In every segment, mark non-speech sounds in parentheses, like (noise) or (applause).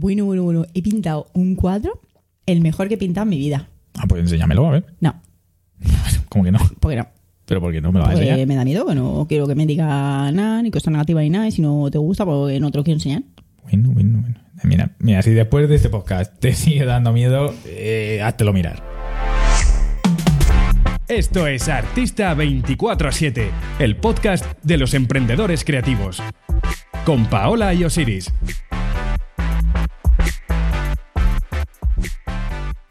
Bueno, bueno, bueno. He pintado un cuadro, el mejor que he pintado en mi vida. Ah, pues enséñamelo, a ver. No, (laughs) ¿Cómo que no? porque no. ¿Pero por qué no me lo vas a Porque me da miedo, que no quiero que me diga nada, ni cosa negativa ni nada. Y si no te gusta, pues no te lo quiero enseñar. Bueno, bueno, bueno. Mira, mira, si después de este podcast te (laughs) sigue dando miedo, eh, háztelo mirar. Esto es Artista 24-7, el podcast de los emprendedores creativos. Con Paola y Osiris.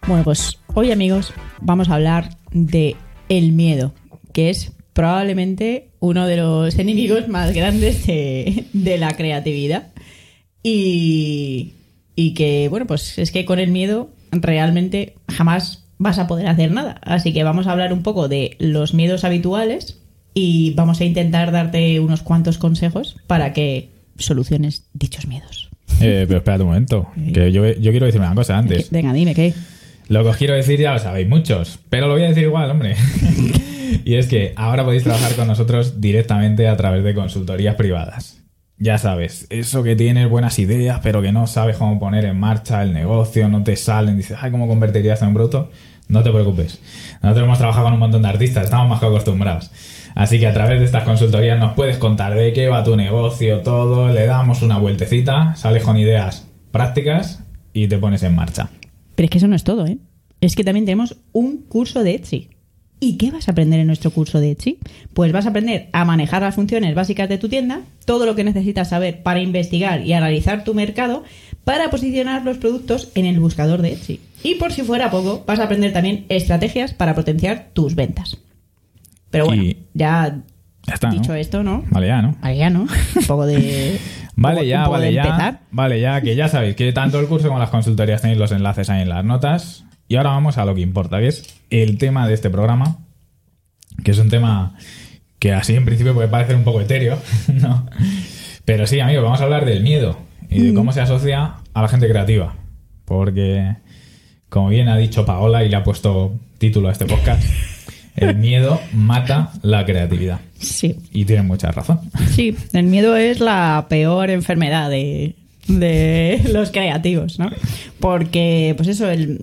Bueno, pues hoy, amigos, vamos a hablar de el miedo, que es probablemente uno de los enemigos más grandes de, de la creatividad. Y, y que, bueno, pues es que con el miedo realmente jamás vas a poder hacer nada. Así que vamos a hablar un poco de los miedos habituales y vamos a intentar darte unos cuantos consejos para que soluciones dichos miedos. Eh, pero espérate un momento, que yo, yo quiero decirme una cosa antes. Venga, dime qué. Lo que os quiero decir ya lo sabéis muchos, pero lo voy a decir igual, hombre. (laughs) y es que ahora podéis trabajar con nosotros directamente a través de consultorías privadas. Ya sabes, eso que tienes buenas ideas, pero que no sabes cómo poner en marcha el negocio, no te salen, dices, ay, ¿cómo convertirías en bruto? No te preocupes. Nosotros hemos trabajado con un montón de artistas, estamos más que acostumbrados. Así que a través de estas consultorías nos puedes contar de qué va tu negocio, todo, le damos una vueltecita, sales con ideas prácticas y te pones en marcha. Pero es que eso no es todo, ¿eh? Es que también tenemos un curso de Etsy. ¿Y qué vas a aprender en nuestro curso de Etsy? Pues vas a aprender a manejar las funciones básicas de tu tienda, todo lo que necesitas saber para investigar y analizar tu mercado, para posicionar los productos en el buscador de Etsy. Y por si fuera poco, vas a aprender también estrategias para potenciar tus ventas. Pero bueno, Y- ya Ya está, ¿no? dicho esto, ¿no? Vale, ya, ¿no? Vale, ya, ¿no? Un poco de... (laughs) Vale, ya, vale, ya. empezar. Vale, ya, que ya sabéis que tanto el curso como las consultorías tenéis los enlaces ahí en las notas. Y ahora vamos a lo que importa, que es el tema de este programa, que es un tema que así en principio puede parecer un poco etéreo, (laughs) ¿no? Pero sí, amigos, vamos a hablar del miedo y de cómo se asocia a la gente creativa. Porque, como bien ha dicho Paola y le ha puesto título a este podcast, el miedo mata la creatividad. Sí. Y tiene mucha razón. Sí, el miedo es la peor enfermedad de, de los creativos, ¿no? Porque, pues eso, el,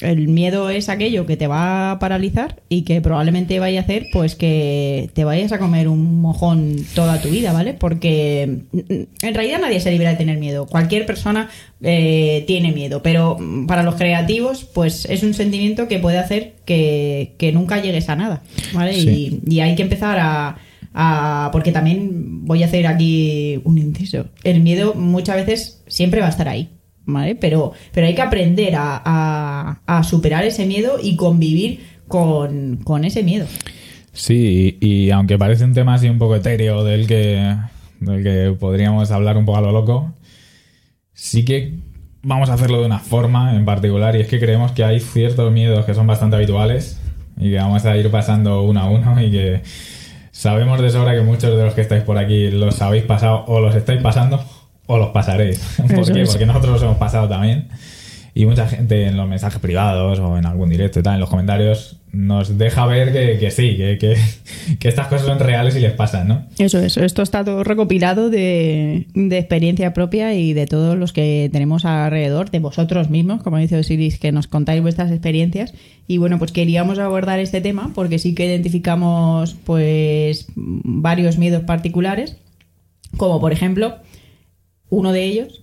el miedo es aquello que te va a paralizar y que probablemente vaya a hacer, pues que te vayas a comer un mojón toda tu vida, ¿vale? Porque mm, en realidad nadie se libra de tener miedo. Cualquier persona eh, tiene miedo, pero mm, para los creativos, pues es un sentimiento que puede hacer que, que nunca llegues a nada, ¿vale? Sí. Y, y hay que empezar a, a- Porque también voy a hacer aquí un inciso. El miedo muchas veces siempre va a estar ahí, ¿vale? Pero, pero hay que aprender a, a- superar ese miedo y convivir con, con ese miedo. Sí, y, y aunque parece un tema así un poco etéreo del que, del que podríamos hablar un poco a lo loco, sí que vamos a hacerlo de una forma en particular y es que creemos que hay ciertos miedos que son bastante habituales y que vamos a ir pasando uno a uno y que sabemos de sobra que muchos de los que estáis por aquí los habéis pasado o los estáis pasando o los pasaréis. (laughs) ¿Por qué? Porque nosotros los hemos pasado también. Y mucha gente en los mensajes privados o en algún directo y tal, en los comentarios, nos deja ver que, que sí, que, que, (laughs) que estas cosas son reales y les pasan, ¿no? Eso es, esto está todo recopilado de, de experiencia propia y de todos los que tenemos alrededor, de vosotros mismos, como dice Osiris, que nos contáis vuestras experiencias. Y bueno, pues queríamos abordar este tema porque sí que identificamos pues varios miedos particulares, como por ejemplo uno de ellos,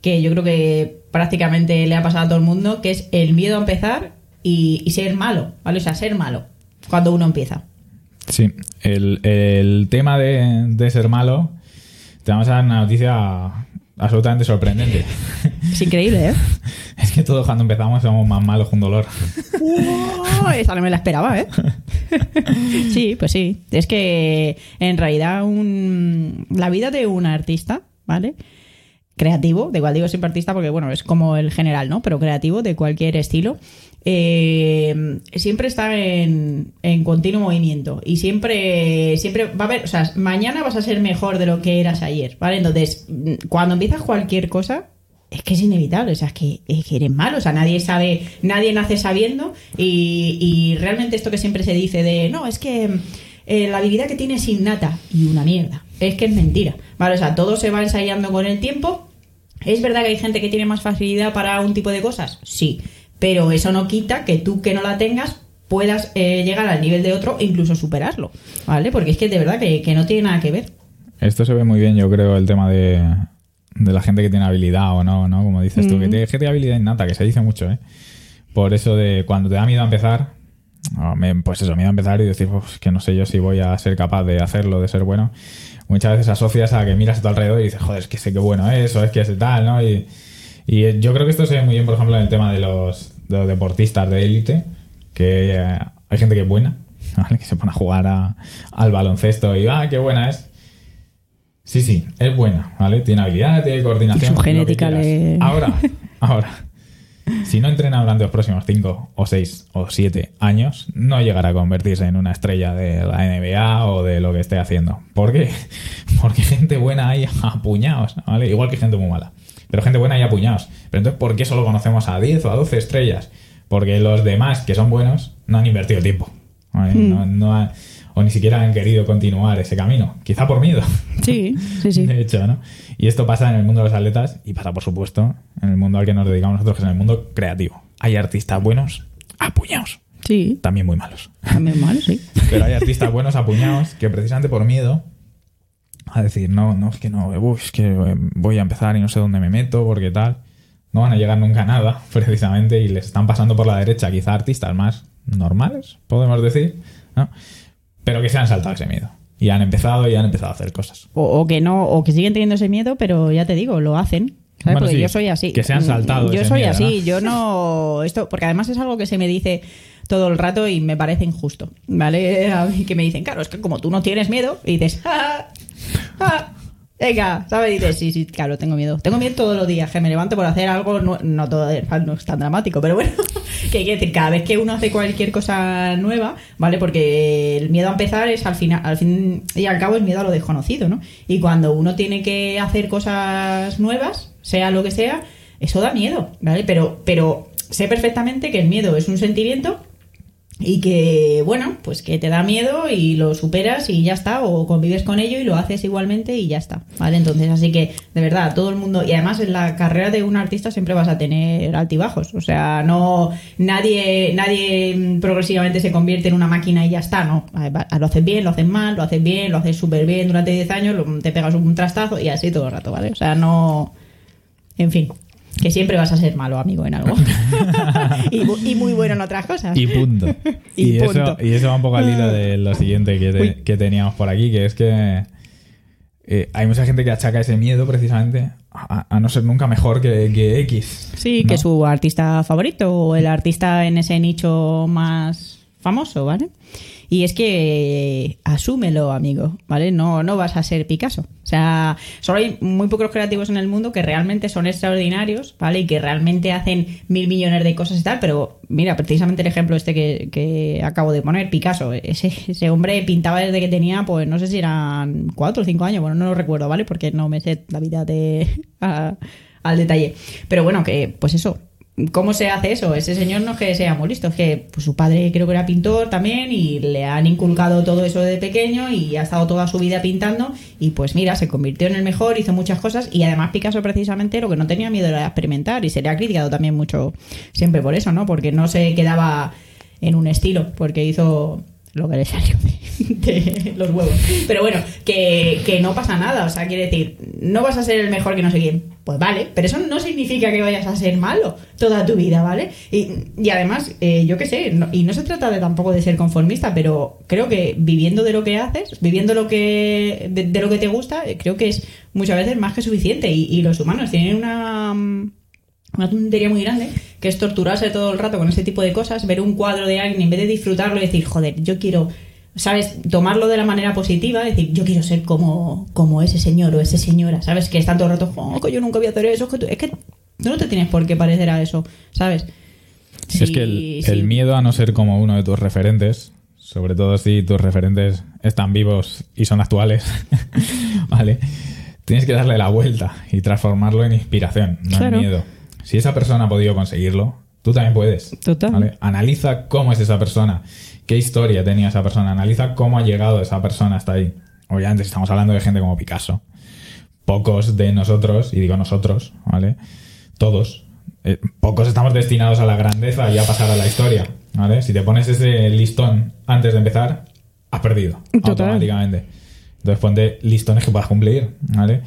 que yo creo que prácticamente le ha pasado a todo el mundo, que es el miedo a empezar y, y ser malo, ¿vale? O sea, ser malo cuando uno empieza. Sí, el, el tema de, de ser malo, te vamos a dar una noticia absolutamente sorprendente. Es increíble, ¿eh? (laughs) Es que todos cuando empezamos somos más malos con dolor. ¡Wow! Esa no me la esperaba, ¿eh? (laughs) sí, pues sí. Es que en realidad un... la vida de un artista, ¿vale? Creativo, de igual digo siempre artista porque, bueno, es como el general, ¿no? Pero creativo de cualquier estilo. eh, siempre está en, en continuo movimiento y siempre, siempre va a haber, o sea, mañana vas a ser mejor de lo que eras ayer, ¿vale? Entonces, cuando empiezas cualquier cosa, es que es inevitable, o sea, es que, es que eres malo, o sea, nadie sabe, nadie nace sabiendo y, y realmente esto que siempre se dice de, no, es que eh, la habilidad que tienes es innata y una mierda, es que es mentira, ¿vale? O sea, todo se va ensayando con el tiempo ¿Es verdad que hay gente que tiene más facilidad para un tipo de cosas? Sí, pero eso no quita que tú que no la tengas puedas eh, llegar al nivel de otro e incluso superarlo, ¿vale? Porque es que de verdad que, que no tiene nada que ver. Esto se ve muy bien, yo creo, el tema de, de la gente que tiene habilidad o no, ¿no? Como dices tú, que tiene, que tiene habilidad innata, que se dice mucho, ¿eh? Por eso de cuando te da miedo a empezar, o me- pues eso, miedo a empezar y decir, "Uf, que no sé yo si voy a ser capaz de hacerlo, de ser bueno. Muchas veces asocias a que miras a tu alrededor y dices, joder, es que sé qué bueno es, o es que es tal, ¿no? Y, y yo creo que esto se ve muy bien, por ejemplo, en el tema de los, de los deportistas de élite, que eh, hay gente que es buena, (laughs) ¿vale? Que se pone a jugar a- al baloncesto y, ah, qué buena es. Sí, sí, es buena, ¿vale? Tiene habilidad, tiene coordinación. Y su genética le- Ahora, ahora. Si no entrena durante los próximos 5 o 6 o 7 años, no llegará a convertirse en una estrella de la NBA o de lo que esté haciendo. ¿Por qué? (laughs) Porque gente buena hay a puñados, ¿vale? Igual que gente muy mala. Pero gente buena hay a puñados. Pero entonces, ¿por qué solo conocemos a 10 o a 12 estrellas? Porque los demás, que son buenos, no han invertido tiempo. ¿vale? No- no han- o ni siquiera han querido continuar ese camino. Quizá por miedo. Sí, sí, sí. (laughs) De hecho, ¿no? Y esto pasa en el mundo de los atletas y pasa, por supuesto, en el mundo al que nos dedicamos nosotros, que es en el mundo creativo. Hay artistas buenos apuñados, Sí, también muy malos. también mal, sí. (laughs) Pero hay artistas buenos apuñados que precisamente por miedo a decir, no, no, es que no, uf, es que eh, voy a empezar y no sé dónde me meto, porque tal, no van a llegar nunca a nada, (laughs) precisamente, y les están pasando por la derecha, quizá artistas más normales, podemos decir, ¿no? Pero que se han saltado ese miedo. Y han empezado y han empezado a hacer cosas. O, o que no, o que siguen teniendo ese miedo, pero ya te digo, lo hacen. ¿sabes? Bueno, porque sí, yo soy así. que se han saltado Yo soy miedo, así, ¿no? yo no. Esto, porque además es algo que se me dice todo el rato y me parece injusto. ¿Vale? (laughs) A mí que me dicen, claro, es que como tú no tienes miedo, y dices, ¡ah! ¡ah! Venga, ¿sabes? Dices, sí, sí, claro, tengo miedo. Tengo miedo todos los días, que me levanto por hacer algo, no, no todo no es tan dramático, pero bueno, (laughs) que que decir, cada vez que uno hace cualquier cosa nueva, ¿vale? Porque el miedo a empezar es al final, al fin y al cabo es miedo a lo desconocido, ¿no? Y cuando uno tiene que hacer cosas nuevas, sea lo que sea, eso da miedo, ¿vale? Pero, pero sé perfectamente que el miedo es un sentimiento y que, bueno, pues que te da miedo y lo superas y ya está, o convives con ello y lo haces igualmente y ya está, ¿vale? Entonces, así que, de verdad, todo el mundo, y además en la carrera de un artista siempre vas a tener altibajos, o sea, no, nadie, nadie mm, progresivamente se convierte en una máquina y ya está, ¿no? Lo haces bien, lo haces mal, lo haces bien, lo haces súper bien durante 10 años, te pegas un trastazo y así todo el rato, ¿vale? O sea, no... En fin, que siempre vas a ser malo, amigo, en algo. (laughs) y, mu- y muy bueno en otras cosas. Y punto. (laughs) Y y, eso, y eso va un poco al hilo de lo siguiente que, te- que teníamos por aquí, que es que eh, hay mucha gente que achaca ese miedo precisamente a, a no ser nunca mejor que, que X. Sí, ¿no? que su artista favorito o el artista en ese nicho más famoso, ¿vale? Y es que asúmelo, amigo, ¿vale? No, no vas a ser Picasso. O sea, solo hay muy pocos creativos en el mundo que realmente son extraordinarios, ¿vale? Y que realmente hacen mil millones de cosas y tal, pero mira, precisamente el ejemplo este que, que acabo de poner, Picasso, ese, hombre pintaba desde que tenía, pues no sé si eran cuatro o cinco años, bueno, no lo recuerdo, ¿vale? Porque no me sé la vida de... (laughs) al detalle. Pero bueno, que pues eso. ¿Cómo se hace eso? Ese señor no es que sea muy listo, es que pues, su padre creo que era pintor también y le han inculcado todo eso de pequeño y ha estado toda su vida pintando y pues mira, se convirtió en el mejor, hizo muchas cosas y además Picasso precisamente lo que no tenía miedo era experimentar y se le ha criticado también mucho siempre por eso, ¿no? Porque no se quedaba en un estilo, porque hizo lo que le salió de, los huevos. Pero bueno, que, que no pasa nada. O sea, quiere decir, no vas a ser el mejor que no sé quién. Pues vale, pero eso no significa que vayas a ser malo toda tu vida, ¿vale? Y, y además, eh, yo qué sé, y no se trata de tampoco de ser conformista, pero creo que viviendo de lo que haces, viviendo lo que de, de lo que te gusta, eh, creo que es muchas veces más que suficiente. Y, y los humanos tienen una mm, una tontería muy grande, que es torturarse todo el rato con ese tipo de cosas, ver un cuadro de alguien en vez de disfrutarlo y decir, joder, yo quiero, ¿sabes? Tomarlo de la manera positiva, decir, yo quiero ser como, como ese señor o esa señora, ¿sabes? Que están todo el rato, oh, que yo nunca voy a hacer eso, que tú-". es que tú no te tienes por qué parecer a eso, ¿sabes? es que el, el miedo a no ser como uno de tus referentes, sobre todo si tus referentes están vivos y son actuales, (laughs) ¿vale? Tienes que darle la vuelta y transformarlo en inspiración, no Claro. en miedo. Si esa persona ha podido conseguirlo, tú también puedes. Total. ¿vale? Analiza cómo es esa persona, qué historia tenía esa persona, analiza cómo ha llegado esa persona hasta ahí. Obviamente, si estamos hablando de gente como Picasso, pocos de nosotros, y digo nosotros, ¿vale? Todos, eh, pocos estamos destinados a la grandeza y a pasar a la historia, ¿vale? Si te pones ese listón antes de empezar, has perdido Total. automáticamente. Entonces ponte listones que puedas cumplir, ¿vale?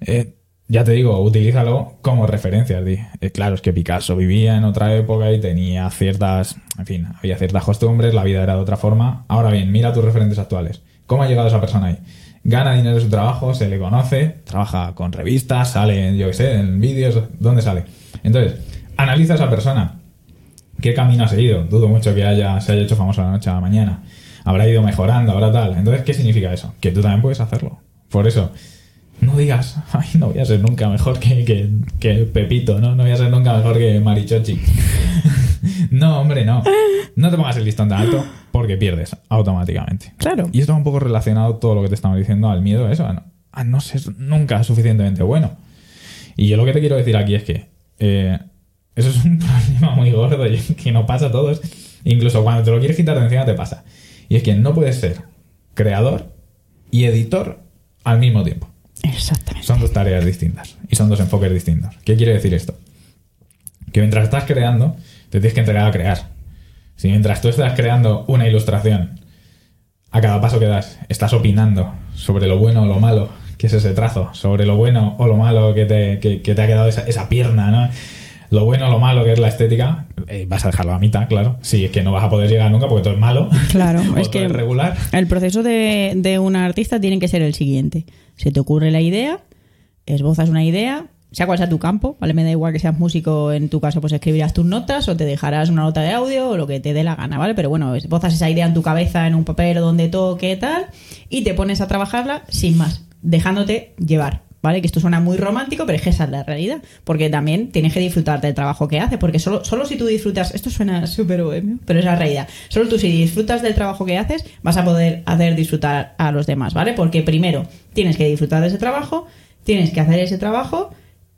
Eh, ya te digo, utilízalo como referencias. di. Eh, claro, es que Picasso vivía en otra época y tenía ciertas, en fin, había ciertas costumbres, la vida era de otra forma. Ahora bien, mira tus referentes actuales. ¿Cómo ha llegado esa persona ahí? Gana dinero de su trabajo, se le conoce, trabaja con revistas, sale, yo qué sé, en vídeos, ¿dónde sale? Entonces, analiza a esa persona. ¿Qué camino ha seguido? Dudo mucho que haya, se haya hecho famoso la noche a la mañana. Habrá ido mejorando, habrá tal. Entonces, ¿qué significa eso? Que tú también puedes hacerlo. Por eso, no digas, (laughs) ay, no voy a ser nunca mejor que, que, que Pepito, ¿no? No voy a ser nunca mejor que Marichochi. (laughs) no, hombre, no. No te pongas el listón tan alto porque pierdes automáticamente. Claro. Y esto va un poco relacionado todo lo que te estamos diciendo al miedo a eso, a no, a no ser nunca suficientemente bueno. Y yo lo que te quiero decir aquí es que eh, eso es un (laughs) problema muy gordo y que no pasa a todos. Incluso cuando te lo quieres quitar de encima te pasa. Y es que no puedes ser creador y editor al mismo tiempo. Exactamente. Son dos tareas distintas y son dos enfoques distintos. ¿Qué quiere decir esto? Que mientras estás creando, te tienes que entregar a crear. Si mientras tú estás creando una ilustración, a cada paso que das, estás opinando sobre lo bueno o lo malo que es ese trazo, sobre lo bueno o lo malo que te, que- que te ha quedado esa, esa pierna, ¿no? Lo bueno o lo malo que es la estética, eh, vas a dejarlo a mitad, claro. Sí, es que no vas a poder llegar nunca porque todo es malo. Claro, (laughs) o es todo que es regular. el proceso de, de un artista tiene que ser el siguiente. Se te ocurre la idea, esbozas una idea, sea cual sea tu campo, ¿vale? Me da igual que seas músico, en tu caso pues escribirás tus notas o te dejarás una nota de audio o lo que te dé la gana, ¿vale? Pero bueno, esbozas esa idea en tu cabeza, en un papel o donde toque, tal, y te pones a trabajarla sin más, dejándote llevar, ¿vale? Que esto suena muy romántico, pero es que esa es la realidad. Porque también tienes que disfrutar del trabajo que haces, porque solo, solo si tú disfrutas, esto suena súper bohemio, pero es la realidad. Solo tú si disfrutas del trabajo que haces, vas a poder hacer disfrutar a los demás, ¿vale? Porque primero tienes que disfrutar de ese trabajo, tienes que hacer ese trabajo,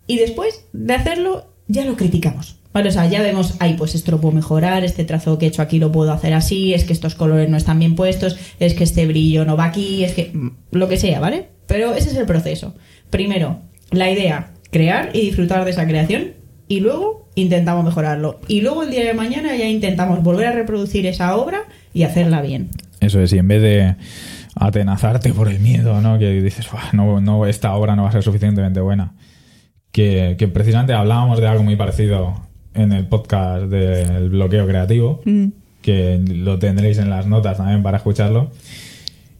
y después de hacerlo, ya lo criticamos. Vale, o sea, ya vemos, ay, pues esto lo puedo mejorar, este trazo que he hecho aquí lo puedo hacer así, es que estos colores no están bien puestos, es que este brillo no va aquí, es que mm, lo que sea, ¿vale? Pero ese es el proceso. Primero, la idea, crear y disfrutar de esa creación, y luego intentamos mejorarlo. Y luego el día de mañana ya intentamos volver a reproducir esa obra y hacerla bien. Eso es, y en vez de atenazarte por el miedo, ¿no? Que dices, "Buah, no, no, esta obra no va a ser suficientemente buena. Que, que precisamente hablábamos de algo muy parecido en el podcast del bloqueo creativo, que lo tendréis en las notas también para escucharlo.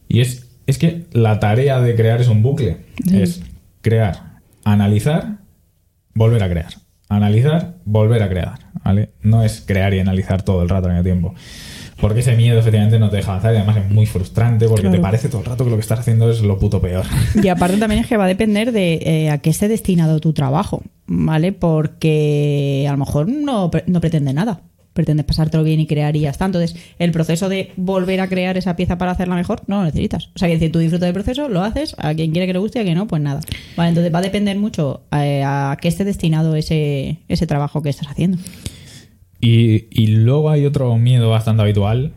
Y es, es que la tarea de crear es un bucle. Sí. Es crear, analizar, volver a crear. Analizar, volver a crear. ¿vale? No es crear y analizar todo el rato en el tiempo. Porque ese miedo efectivamente no te deja avanzar y además es muy frustrante porque Claro. te parece todo el rato que lo que estás haciendo es lo puto peor. Y aparte también es que va a depender de eh, a qué esté destinado tu trabajo, ¿vale? Porque a lo mejor no, no pretende nada. Pretendes pasártelo bien y crear y ya está. Entonces, el proceso de volver a crear esa pieza para hacerla mejor no lo necesitas. O sea, que decir, tú disfrutas del proceso, lo haces, a quien quiere que le guste y a quien no, pues nada. Vale, entonces va a depender mucho eh, a qué esté destinado ese, ese trabajo que estás haciendo. Y, y luego hay otro miedo bastante habitual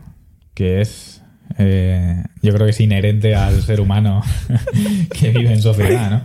que es, eh, yo creo que es inherente al ser humano (laughs) que vive en sociedad, ¿no?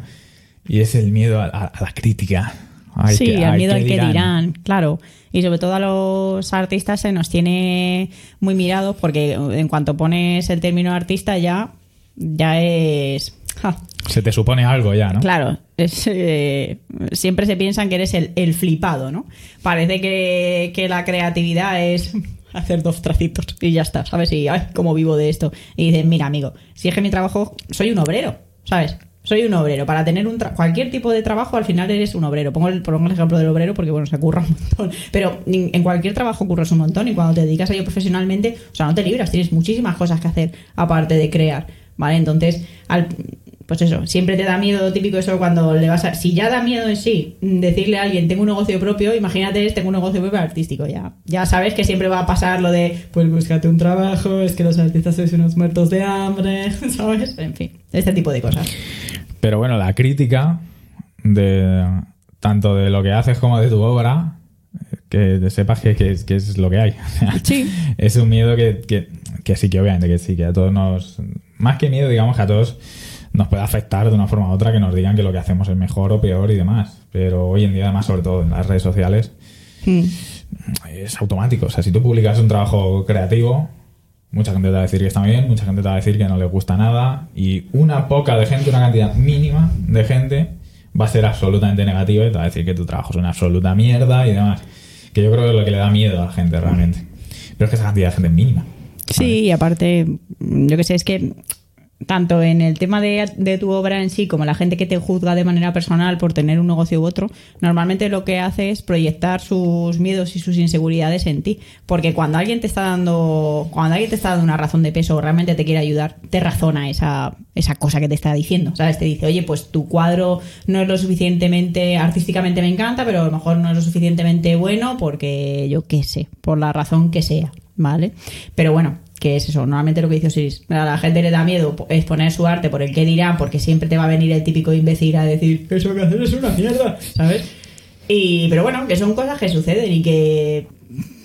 Y es el miedo a, a- a la crítica. Ay, sí, que- al ay, miedo ¿qué al que dirán, claro. Y sobre todo a los artistas se nos tiene muy mirados porque en cuanto pones el término artista ya, ya es... ja, Se te supone algo ya, ¿no? Claro, es, eh, siempre se piensan que eres el, el flipado, ¿no? Parece que, que la creatividad es (laughs) hacer dos tracitos y ya está, ¿sabes? Y, ay, cómo vivo de esto. Y dices, mira, amigo, si es que mi trabajo, soy un obrero, ¿sabes? Soy un obrero. Para tener un cualquier tipo de trabajo, al final eres un obrero. Pongo el, pongo el ejemplo del obrero porque, bueno, se curra un montón. Pero en cualquier trabajo curras un montón y cuando te dedicas a ello profesionalmente, o sea, no te libras, tienes muchísimas cosas que hacer aparte de crear, ¿vale? Entonces, al, pues eso, siempre te da miedo típico eso cuando le vas a... Si ya da miedo en sí decirle a alguien tengo un negocio propio, imagínate tengo un negocio propio artístico, ya. Ya sabes que siempre va a pasar lo de pues búscate un trabajo, es que los artistas sois unos muertos de hambre, (laughs) ¿sabes? En fin, este tipo de cosas. Pero bueno, la crítica de tanto de lo que haces como de tu obra, que sepas que, que es, que es lo que hay. (laughs) Sí. Es un miedo que, que, que sí, que obviamente que sí, que a todos nos... Más que miedo, digamos que a todos nos puede afectar de una forma u otra que nos digan que lo que hacemos es mejor o peor y demás. Pero hoy en día, además, sobre todo en las redes sociales, Mm. es automático. O sea, si tú publicas un trabajo creativo, mucha gente te va a decir que está bien, mucha gente te va a decir que no le gusta nada, y una poca de gente, una cantidad mínima de gente, va a ser absolutamente negativa y te va a decir que tu trabajo es una absoluta mierda y demás. Que yo creo que es lo que le da miedo a la gente realmente. Pero es que esa cantidad de gente es mínima. Sí, y aparte, yo que sé, es que tanto en el tema de, tu obra en sí como la gente que te juzga de manera personal por tener un negocio u otro, normalmente lo que hace es proyectar sus miedos y sus inseguridades en ti. Porque cuando alguien te está dando, cuando alguien te está dando una razón de peso o realmente te quiere ayudar, te razona esa, esa cosa que te está diciendo. ¿Sabes? Te dice, oye, pues tu cuadro no es lo suficientemente, artísticamente me encanta, pero a lo mejor no es lo suficientemente bueno porque yo qué sé, por la razón que sea. ¿Vale? Pero bueno, que es eso, normalmente lo que dice Osiris, a la gente le da miedo exponer su arte por el que dirán, porque siempre te va a venir el típico imbécil a decir, eso que haces es una mierda, ¿sabes? Y, pero bueno, que son cosas que suceden y que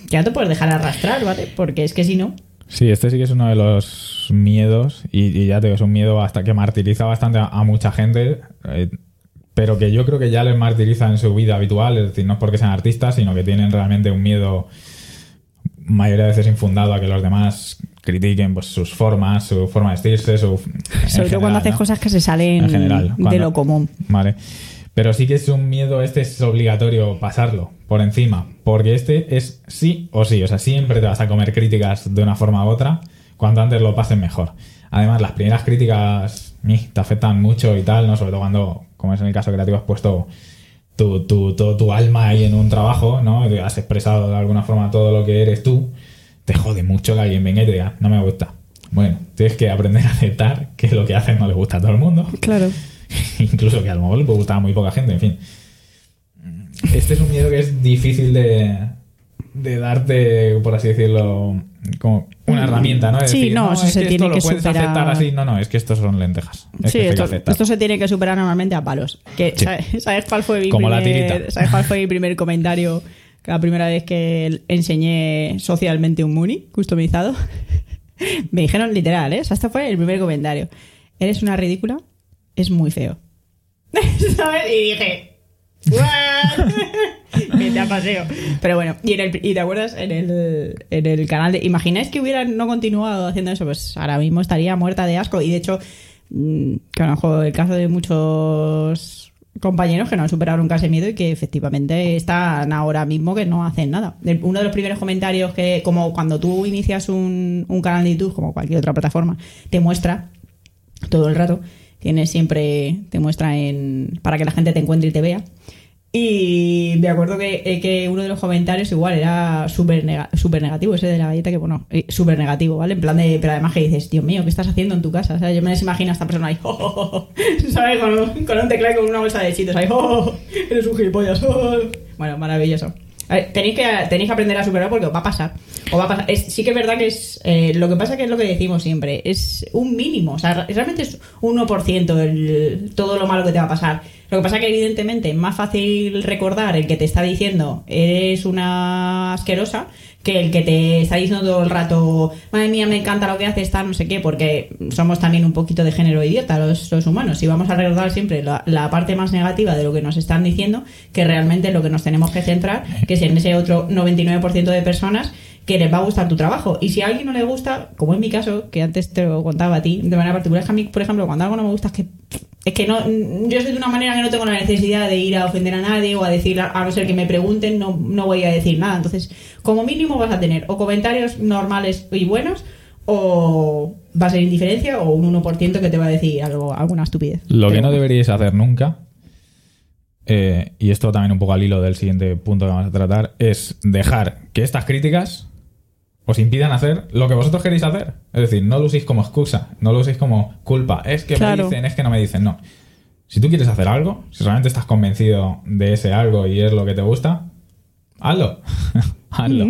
ya te puedes dejar arrastrar, ¿vale? Porque es que si no... Sí, este sí que es uno de los miedos, y, ya te digo, es un miedo hasta que martiriza bastante a, a mucha gente, eh, pero que yo creo que ya les martiriza en su vida habitual, es decir, no es porque sean artistas, sino que tienen realmente un miedo mayoría de veces infundado a que los demás critiquen pues, sus formas, su forma de vestirse, su... Sobre todo cuando haces ¿no? cosas que se salen de lo común. Vale. Pero sí que es un miedo, este es obligatorio pasarlo por encima, porque este es sí o sí, o sea, siempre te vas a comer críticas de una forma u otra, cuanto antes lo pases mejor. Además, las primeras críticas te afectan mucho y tal, ¿no? Sobre todo cuando, como es en el caso creativo, has puesto tu, tu, todo tu alma ahí en un trabajo, ¿no? Has expresado de alguna forma todo lo que eres tú, te jode mucho que alguien venga y te diga, no me gusta. Bueno, tienes que aprender a aceptar que lo que haces no le gusta a todo el mundo. Claro. (laughs) Incluso que a lo mejor le puede gustar a muy poca gente, en fin. Este es un miedo que es difícil de, de darte, por así decirlo, como una herramienta, ¿no? De Sí, decir, no, eso es se que tiene esto que lo puedes superar. aceptar así. No, no, es que estos son lentejas. Es Sí, que esto que se tiene que superar normalmente a palos. Que, Sí. ¿sabes, cuál fue mi Como la primer, tirita. ¿Sabes cuál fue mi primer comentario? Que La primera vez que enseñé socialmente un Muni customizado. (laughs) Me dijeron literal, ¿eh? O sea, este fue el primer comentario. Eres una ridícula, es muy feo. (laughs) ¿Sabes? Y dije. Me (laughs) paseo. Pero bueno, y, en el, y te acuerdas en el, en el canal de. ¿Imagináis que hubiera no continuado haciendo eso? Pues ahora mismo estaría muerta de asco. Y de hecho, mm, conozco el caso de muchos compañeros que no han superado nunca ese miedo y que efectivamente están ahora mismo que no hacen nada. Uno de los primeros comentarios que, como cuando tú inicias un, un canal de YouTube, como cualquier otra plataforma, te muestra todo el rato. Tienes siempre, te muestra en para que la gente te encuentre y te vea. Y me acuerdo que, eh, que uno de los comentarios igual era súper súper negativo, ese de la galleta que bueno, eh, súper negativo, ¿vale? En plan de, pero además que dices, Dios mío, ¿qué estás haciendo en tu casa? O sea, yo me les imagino a esta persona ahí, "Oh, oh, oh", ¿sabes? Con un teclado y con una bolsa de chitos ahí, (laughs) "Oh, eres un gilipollas, (laughs) oh". Bueno, maravilloso. Tenéis, que, tenéis que aprender a superar porque os va a pasar. Os va a pasar. Es- sí que es verdad que es. eh, lo que pasa que es lo que decimos siempre. Es un mínimo. O sea, realmente es un 1% el, todo lo malo que te va a pasar. Lo que pasa que, evidentemente, es más fácil recordar el que te está diciendo eres una asquerosa que el que te está diciendo todo el rato, madre mía, me encanta lo que haces, tal, no sé qué, porque somos también un poquito de género idiota los, los humanos. Y vamos a recordar siempre la, la parte más negativa de lo que nos están diciendo, que realmente lo que nos tenemos que centrar, que es en ese otro 99% de personas que les va a gustar tu trabajo. Y si a alguien no le gusta, como en mi caso, que antes te lo contaba a ti, de manera particular, es que a mí, por ejemplo, cuando algo no me gusta es que es que no yo soy de una manera que no tengo la necesidad de ir a ofender a nadie o a decir a no ser que me pregunten no, no voy a decir nada. Entonces como mínimo vas a tener o comentarios normales y buenos o va a ser indiferencia o un 1% que te va a decir algo alguna estupidez. Lo que no deberíais hacer nunca, eh, y esto también un poco al hilo del siguiente punto que vamos a tratar, es dejar que estas críticas os impidan hacer lo que vosotros queréis hacer. Es decir, no lo uséis como excusa, no lo uséis como culpa. Es que Claro. me dicen, es que no me dicen, no. Si tú quieres hacer algo, si realmente estás convencido de ese algo y es lo que te gusta, hazlo. (laughs) hazlo.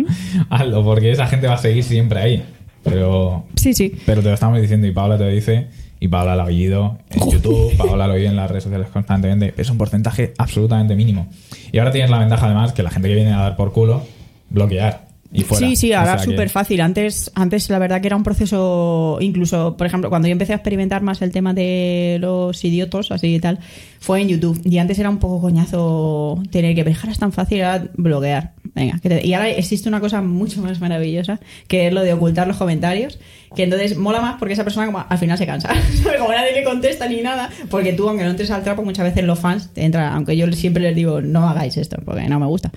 Hazlo, porque esa gente va a seguir siempre ahí. Pero sí sí pero te lo estamos diciendo y Paula te lo dice, y Paula lo ha oído en YouTube, Paula lo oye en las redes sociales constantemente. Es un porcentaje absolutamente mínimo. Y ahora tienes la ventaja además que la gente que viene a dar por culo, bloquear. Y fuera. Sí, sí, O ahora sea que- súper fácil. Antes, antes la verdad que era un proceso, incluso, por ejemplo, cuando yo empecé a experimentar más el tema de los idiotos, así y tal, fue en YouTube. Y antes era un poco coñazo tener que dejar es tan fácil ahora bloquear. Venga, que te- y ahora existe una cosa mucho más maravillosa, que es lo de ocultar los comentarios, que entonces mola más porque esa persona como al final se cansa. (laughs) como nadie le contesta ni nada, porque tú, aunque no entres al trapo, muchas veces los fans te entran, aunque yo siempre les digo, no hagáis esto, porque no me gusta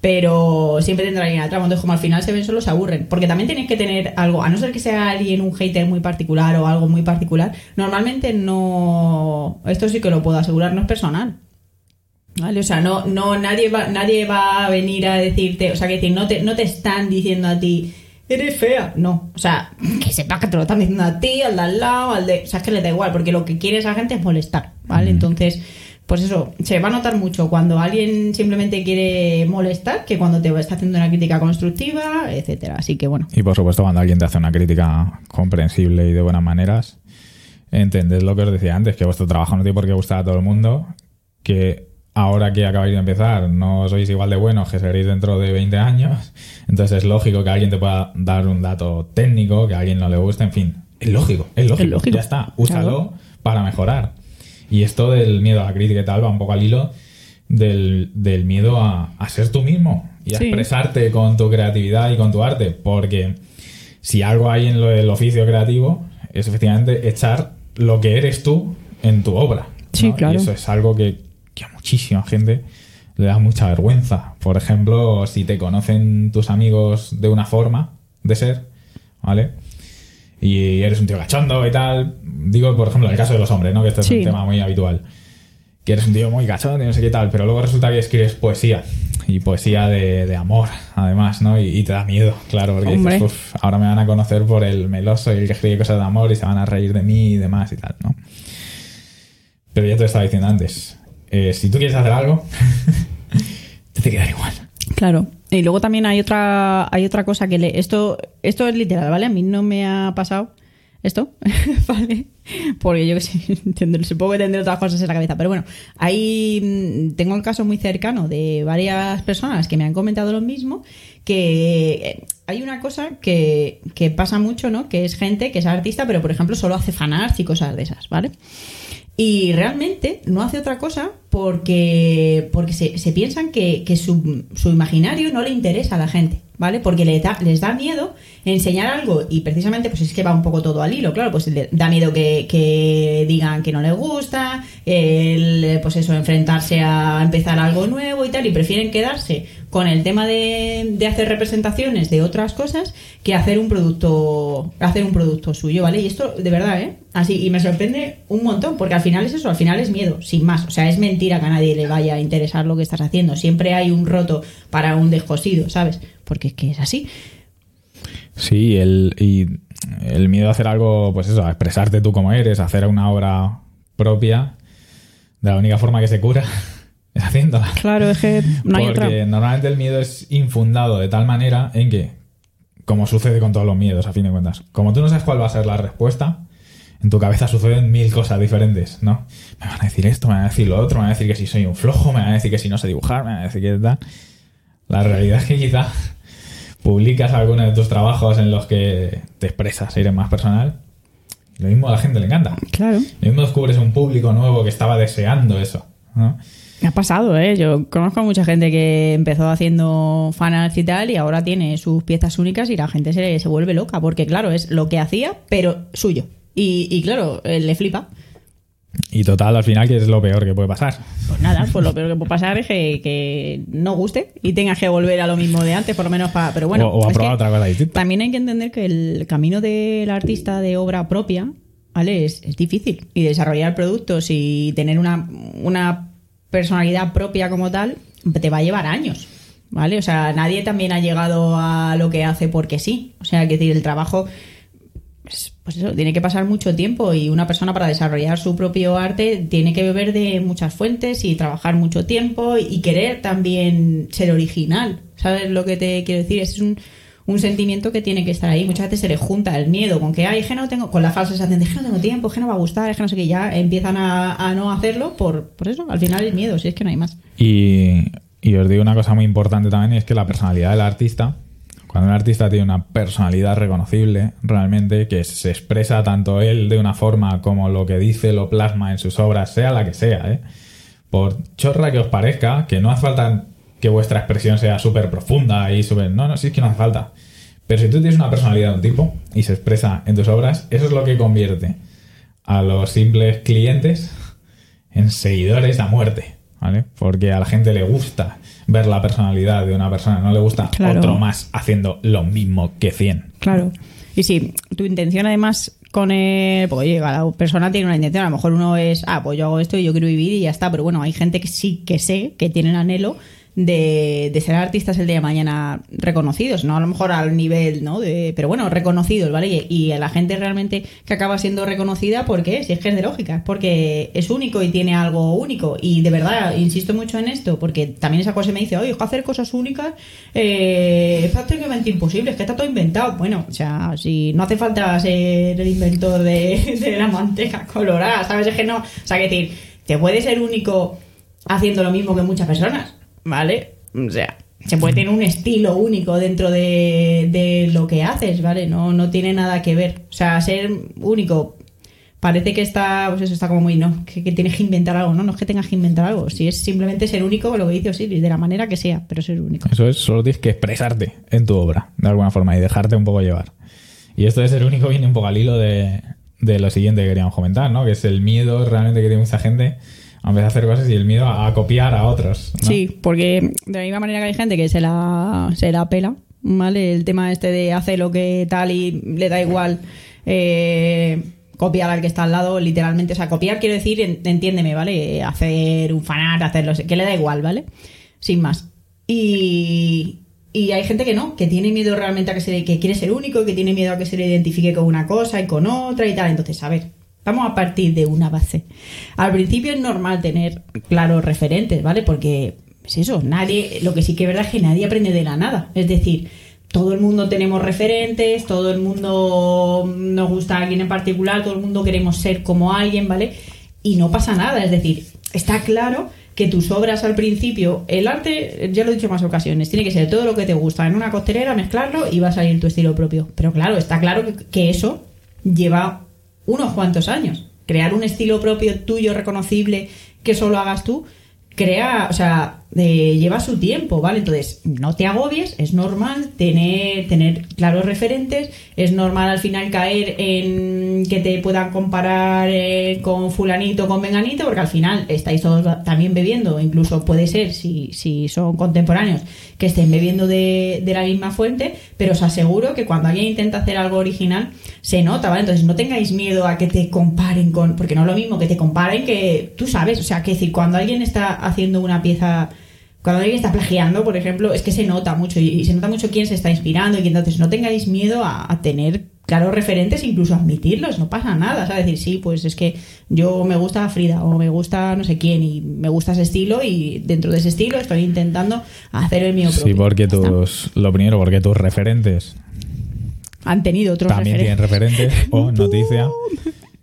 pero siempre tendrá alguien al tramo. Entonces, como al final se ven solo, se aburren. Porque también tienes que tener algo, a no ser que sea alguien un hater muy particular o algo muy particular, normalmente no. Esto sí que lo puedo asegurar, no es personal. ¿Vale? O sea, no, no, nadie va, nadie va a venir a decirte, o sea, que decir, no te, no te están diciendo a ti, eres fea. No. O sea, que sepas que te lo están diciendo a ti, al de al lado, al de. O sea, es que le da igual, porque lo que quiere esa gente es molestar, ¿vale? Entonces, pues eso, se va a notar mucho cuando alguien simplemente quiere molestar que cuando te está haciendo una crítica constructiva, etcétera. Así que bueno. Y por supuesto, cuando alguien te hace una crítica comprensible y de buenas maneras, entended lo que os decía antes, que vuestro trabajo no tiene por qué gustar a todo el mundo, que ahora que acabáis de empezar no sois igual de buenos que seréis dentro de 20 años, entonces es lógico que alguien te pueda dar un dato técnico, que a alguien no le guste, en fin, es lógico, es lógico, Es lógico. ya está, úsalo Claro. para mejorar. Y esto del miedo a la crítica y tal va un poco al hilo del, del miedo a, a ser tú mismo y a Sí. expresarte con tu creatividad y con tu arte, porque si algo hay en lo del oficio creativo es efectivamente echar lo que eres tú en tu obra. Sí, ¿no? claro. Y eso es algo que, que a muchísima gente le da mucha vergüenza. Por ejemplo, si te conocen tus amigos de una forma de ser, ¿vale? Y eres un tío cachondo y tal. Digo, por ejemplo, en el caso de los hombres, ¿no? Que este es Sí. un tema muy habitual. Que eres un tío muy cachondo y no sé qué tal, pero luego resulta que escribes poesía. Y poesía de, de amor, además, ¿no? Y, y te da miedo, claro, porque Hombre. dices, "Uf, ahora me van a conocer por el meloso y el que escribe cosas de amor y se van a reír de mí y demás y tal, ¿no? Pero ya te lo estaba diciendo antes. eh, si tú quieres hacer algo, (laughs) te dar igual. Claro. Y luego también hay otra, hay otra cosa que le, esto, esto es literal, ¿vale? A mí no me ha pasado esto, (laughs) ¿vale? Porque yo que sé, supongo que tendré otras cosas en la cabeza. Pero bueno, ahí mm, tengo el caso muy cercano de varias personas que me han comentado lo mismo, que eh, hay una cosa que, que pasa mucho, ¿no? Que es gente que es artista, pero por ejemplo solo hace fanarts y cosas de esas, ¿vale? Y realmente no hace otra cosa porque, porque se, se piensan que, que su, su imaginario no le interesa a la gente, ¿vale? Porque le les da miedo enseñar algo y precisamente pues es que va un poco todo al hilo, claro, pues le da miedo que, que digan que no les gusta, el, pues eso, enfrentarse a empezar algo nuevo y tal, y prefieren quedarse con el tema de, de hacer representaciones de otras cosas que hacer un producto hacer un producto suyo, ¿vale? Y esto de verdad, ¿eh? Así, y me sorprende un montón, porque al final es eso, al final es miedo, sin más. O sea, es mentira que a nadie le vaya a interesar lo que estás haciendo. Siempre hay un roto para un descosido, ¿sabes? Porque es que es así. Sí, el, y el miedo a hacer algo, pues eso, a expresarte tú como eres, a hacer una obra propia, de la única forma que se cura (laughs) (laughs) haciéndola. Claro, es que no hay Porque otra. normalmente el miedo es infundado de tal manera en que, como sucede con todos los miedos, a fin de cuentas, como tú no sabes cuál va a ser la respuesta, en tu cabeza suceden mil cosas diferentes, ¿no? Me van a decir esto, me van a decir lo otro, me van a decir que si soy un flojo, me van a decir que si no sé dibujar, me van a decir que tal. La realidad es que quizá publicas alguno de tus trabajos en los que te expresas, eres más personal. Lo mismo a la gente le encanta. Claro. Lo mismo descubres un público nuevo que estaba deseando eso, ¿no? Me ha pasado, ¿eh? Yo conozco a mucha gente que empezó haciendo fanarts y tal y ahora tiene sus piezas únicas y la gente se, se vuelve loca porque, claro, es lo que hacía, pero suyo. Y, y claro, le flipa. Y total, al final, ¿qué es lo peor que puede pasar? Pues nada, pues lo peor que puede pasar es que, que no guste y tengas que volver a lo mismo de antes, por lo menos para... Pero bueno, o, o a probar otra cosa distinta. también hay que entender que el camino del artista de obra propia, ¿vale? Es, es difícil. Y desarrollar productos y tener una, una personalidad propia como tal, te va a llevar años. ¿Vale? O sea, nadie también ha llegado a lo que hace porque sí. O sea, que decir, el trabajo pues, pues eso, tiene que pasar mucho tiempo y una persona para desarrollar su propio arte tiene que beber de muchas fuentes y trabajar mucho tiempo y querer también ser original. ¿Sabes lo que te quiero decir? Es un, un sentimiento que tiene que estar ahí. Muchas veces se le junta el miedo con que, ay, que no tengo, con la falsa sensación de que no tengo tiempo, que no va a gustar, que no sé qué, ya empiezan a, a no hacerlo por, por eso. Al final el miedo, si es que no hay más. Y, y os digo una cosa muy importante también, y es que la personalidad del artista, Cuando un artista tiene una personalidad reconocible, realmente, que se expresa tanto él de una forma como lo que dice, lo plasma en sus obras, sea la que sea, ¿eh? Por chorra que os parezca, que no hace falta que vuestra expresión sea súper profunda y súper... No, no, sí es que no hace falta. Pero si tú tienes una personalidad de un tipo y se expresa en tus obras, eso es lo que convierte a los simples clientes en seguidores a muerte, ¿vale? Porque a la gente le gusta ver la personalidad de una persona, no le gusta Claro. otro más haciendo lo mismo que 100. Claro. Y si tu intención además con el... Pues oye, cada persona tiene una intención. A lo mejor uno es, ah, pues yo hago esto y yo quiero vivir y ya está. Pero bueno, hay gente que sí que sé que tienen anhelo de, ser artistas el día de mañana reconocidos, no a lo mejor al nivel, ¿no? De, pero bueno, reconocidos, ¿vale? Y, a la gente realmente que acaba siendo reconocida, ¿por qué? Si es que es de lógica, es porque es único y tiene algo único. Y de verdad, insisto mucho en esto, porque también esa cosa me dice, oye, es que hacer cosas únicas eh, es prácticamente imposible, es que está todo inventado. Bueno, o sea, si no hace falta ser el inventor de, de la manteca colorada, ¿sabes? Es que no, o sea, que decir, te puede ser único haciendo lo mismo que muchas personas, ¿vale? O sea, se puede tener un estilo único dentro de, de lo que haces, ¿vale? No, no tiene nada que ver. O sea, ser único parece que está, pues eso está como muy, no, que, que tienes que inventar algo, no, no es que tengas que inventar algo, si es simplemente ser único, lo que dice Osiris, de la manera que sea, pero ser único. Eso es, solo tienes que expresarte en tu obra, de alguna forma, y dejarte un poco llevar. Y esto de ser único viene un poco al hilo de, de lo siguiente que queríamos comentar, ¿no? Que es el miedo realmente que tiene mucha gente a empezar hacer cosas y el miedo a, copiar a otros. Sí, porque de la misma manera que hay gente que se la, se la pela, ¿vale? El tema este de hacer lo que tal y le da igual eh, copiar al que está al lado, literalmente. O sea, copiar quiero decir, en- entiéndeme, ¿vale? Hacer un fanart, hacerlo, que le da igual, ¿vale? Sin más. Y, y hay gente que no, que tiene miedo realmente a que se que quiere ser único, que tiene miedo a que se le identifique con una cosa y con otra y tal. Entonces, a ver, vamos a partir de una base. Al principio es normal tener claros referentes, ¿vale? Porque es eso, nadie, lo que sí que es verdad es que nadie aprende de la nada. Es decir, todo el mundo tenemos referentes, todo el mundo nos gusta a alguien en particular, todo el mundo queremos ser como alguien, ¿vale? Y no pasa nada, es decir, está claro que tus obras al principio, el arte, ya lo he dicho en más ocasiones, tiene que ser todo lo que te gusta en una costelera, mezclarlo y va a salir tu estilo propio. Pero claro, está claro que eso lleva unos cuantos años. Crear un estilo propio tuyo reconocible que solo hagas tú, crea, o sea, eh, lleva su tiempo, ¿vale? Entonces, no te agobies, es normal tener, tener claros referentes, es normal al final caer en que te puedan comparar eh, con fulanito, con menganito, porque al final estáis todos también bebiendo, incluso puede ser, si, si son contemporáneos, que estén bebiendo de, de la misma fuente, pero os aseguro que cuando alguien intenta hacer algo original, se nota, ¿vale? Entonces no tengáis miedo a que te comparen con, porque no es lo mismo que te comparen que tú sabes, o sea, que decir, cuando alguien está haciendo una pieza cuando alguien está plagiando, por ejemplo, es que se nota mucho y, se nota mucho quién se está inspirando y entonces no tengáis miedo a, a tener claros referentes, incluso admitirlos, no pasa nada, o sea, decir, sí, pues es que yo me gusta Frida o me gusta no sé quién y me gusta ese estilo y dentro de ese estilo estoy intentando hacer el mío propio. Sí, porque tus, lo primero, porque tus referentes han tenido otros también tienen referentes. O (laughs) noticia,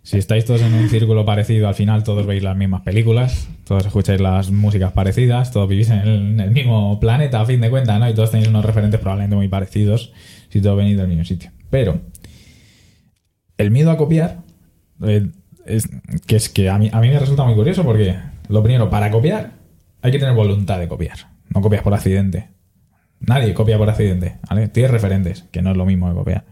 si estáis todos en un círculo parecido, al final todos veis las mismas películas, todos escucháis las músicas parecidas, todos vivís en el, mismo planeta, a fin de cuentas, ¿no? Y todos tenéis unos referentes probablemente muy parecidos si todos venís del mismo sitio. Pero el miedo a copiar, eh, que es que a mí, a mí me resulta muy curioso porque, lo primero, para copiar hay que tener voluntad de copiar. No copias por accidente. Nadie copia por accidente, ¿vale? Tienes referentes, que no es lo mismo que copiar.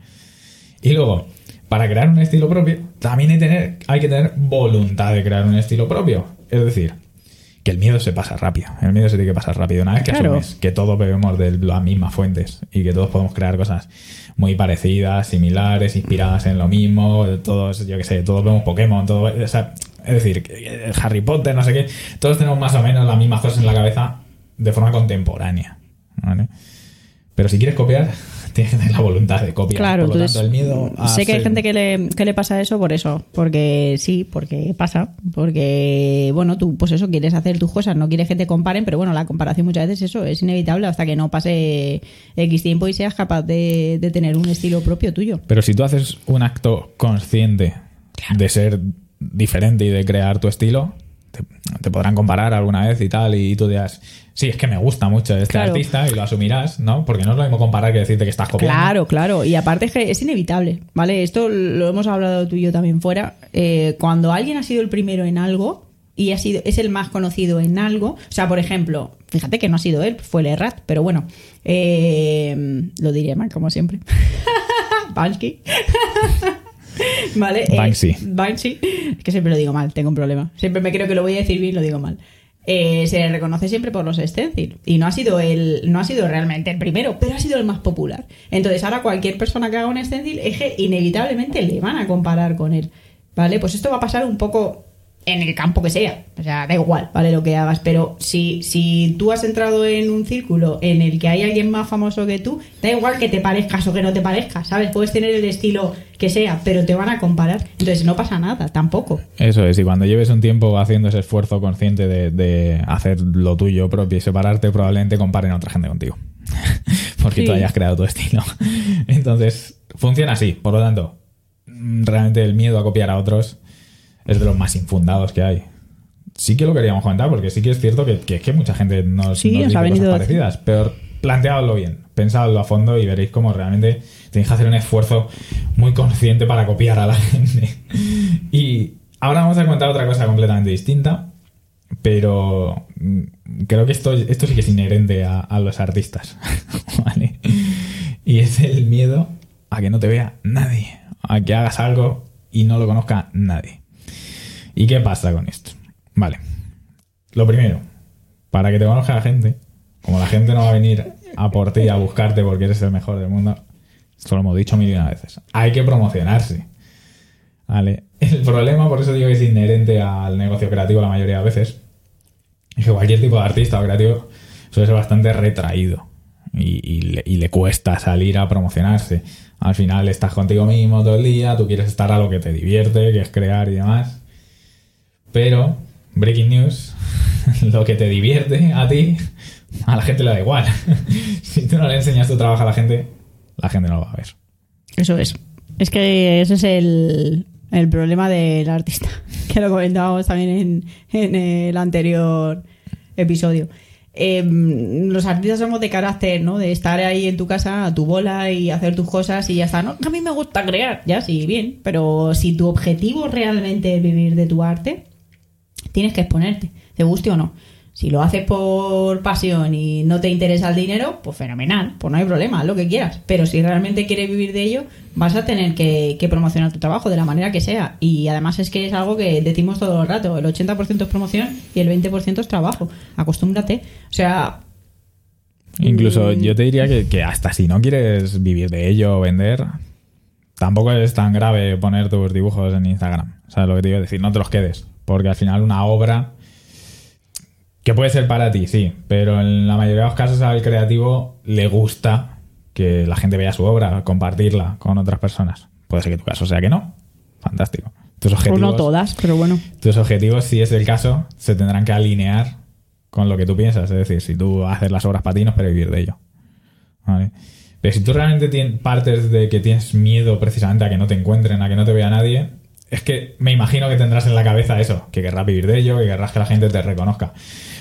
Y luego, para crear un estilo propio, también hay, tener, hay que tener voluntad de crear un estilo propio. Es decir, que el miedo se pasa rápido. El miedo se tiene que pasar rápido. Una vez que Claro. asumes que todos bebemos de las mismas fuentes y que todos podemos crear cosas muy parecidas, similares, inspiradas en lo mismo, todos, yo qué sé, todos vemos Pokémon, todo, o sea, es decir, Harry Potter, no sé qué, todos tenemos más o menos las mismas cosas en la cabeza de forma contemporánea. ¿vale? Pero si quieres copiar, tienes que tener la voluntad de copiar. Claro, Por lo entonces tanto, el miedo a sé que hay ser- gente que le, que le pasa eso por eso, porque sí, porque pasa, porque bueno, tú pues eso, quieres hacer tus cosas, no quieres que te comparen, pero bueno, la comparación muchas veces eso es inevitable hasta que no pase X tiempo y seas capaz de, de tener un estilo propio tuyo. Pero si tú haces un acto consciente de ser diferente y de crear tu estilo, te, te podrán comparar alguna vez y tal, y tú dirás, sí, es que me gusta mucho este Claro. artista y lo asumirás, ¿no? Porque no es lo mismo comparar que decirte que estás copiando. Claro, claro. Y aparte es que es inevitable, ¿vale? Esto lo hemos hablado tú y yo también fuera. Eh, cuando alguien ha sido el primero en algo y ha sido, es el más conocido en algo, o sea, por ejemplo, fíjate que no ha sido él, fue el Errat, pero bueno, eh, lo diré mal, como siempre. (laughs) Bansky. (laughs) ¿Vale? eh, Banksy. Banksy. Es que siempre lo digo mal, tengo un problema. Siempre me creo que lo voy a decir bien y lo digo mal. Eh, se le reconoce siempre por los stencil. Y no ha sido el, no ha sido realmente el primero, pero ha sido el más popular. Entonces, ahora cualquier persona que haga un stencil, es que inevitablemente le van a comparar con él. ¿Vale? Pues esto va a pasar un poco en el campo que sea. O sea, da igual, ¿vale? Lo que hagas. Pero si, si tú has entrado en un círculo en el que hay alguien más famoso que tú, da igual que te parezcas o que no te parezcas, ¿sabes? Puedes tener el estilo que sea, pero te van a comparar. Entonces no pasa nada, tampoco. Eso es, y cuando lleves un tiempo haciendo ese esfuerzo consciente de, de hacer lo tuyo propio y separarte, probablemente comparen a otra gente contigo. (laughs) Porque Sí. tú hayas creado tu estilo. (laughs) Entonces, funciona así. Por lo tanto, mm, realmente el miedo a copiar a otros es de los más infundados que hay. Sí que lo queríamos comentar, porque sí que es cierto que, que es que mucha gente nos, Sí, nos dice venido- cosas parecidas, pero planteadlo bien, pensadlo a fondo y veréis cómo realmente tenéis que hacer un esfuerzo muy consciente para copiar a la (laughs) gente. Y ahora vamos a comentar otra cosa completamente distinta, pero mm, creo que esto, esto sí que es inherente a, a los artistas, (laughs) ¿vale? Y es el miedo a que no te vea nadie, a que hagas algo y no lo conozca nadie. ¿Y qué pasa con esto? Vale. Lo primero, para que te conozca la gente, como la gente no va a venir a por ti a buscarte porque eres el mejor del mundo, esto lo hemos dicho mil y una veces, hay que promocionarse. ¿Vale? El problema, por eso digo que es inherente al negocio creativo la mayoría de veces, es que cualquier tipo de artista o creativo suele ser bastante retraído y, le, y le cuesta salir a promocionarse. Al final estás contigo mismo todo el día, tú quieres estar a lo que te divierte, que es crear y demás. Pero, breaking news, (laughs) lo que te divierte a ti, a la gente le da igual. (laughs) si tú no le enseñas tu trabajo a la gente, la gente no lo va a ver. Eso es. Es que ese es el, el problema del artista, (laughs) que lo comentábamos también en, en el anterior episodio. Eh, los artistas somos de carácter, ¿no? De estar ahí en tu casa a tu bola y hacer tus cosas y ya está. No, a mí me gusta crear, ya sí, bien. Pero si tu objetivo realmente es vivir de tu arte, tienes que exponerte, te guste o no. Si lo haces por pasión y no te interesa el dinero, pues fenomenal, pues no hay problema, haz lo que quieras. Pero si realmente quieres vivir de ello, vas a tener que, que promocionar tu trabajo de la manera que sea. Y además es que es algo que decimos todo el rato, el 80% es promoción y el 20% es trabajo. Acostúmbrate. O sea, Incluso Mm. yo te diría que, que hasta si no quieres vivir de ello o vender, tampoco es tan grave poner tus dibujos en Instagram. ¿Sabes lo que te iba a decir? No te los quedes. Porque al final una obra que puede ser para ti, sí, pero en la mayoría de los casos al creativo le gusta que la gente vea su obra, compartirla con otras personas. Puede ser que tu caso sea que no. Fantástico. Tus o objetivos, no todas, pero bueno. tus objetivos, si es el caso, se tendrán que alinear con lo que tú piensas. Es decir, si tú haces las obras para ti, no esperes vivir de ello. ¿Vale? Pero si tú realmente tien- partes de que tienes miedo precisamente a que no te encuentren, a que no te vea nadie, es que me imagino que tendrás en la cabeza eso, que querrás vivir de ello, que querrás que la gente te reconozca.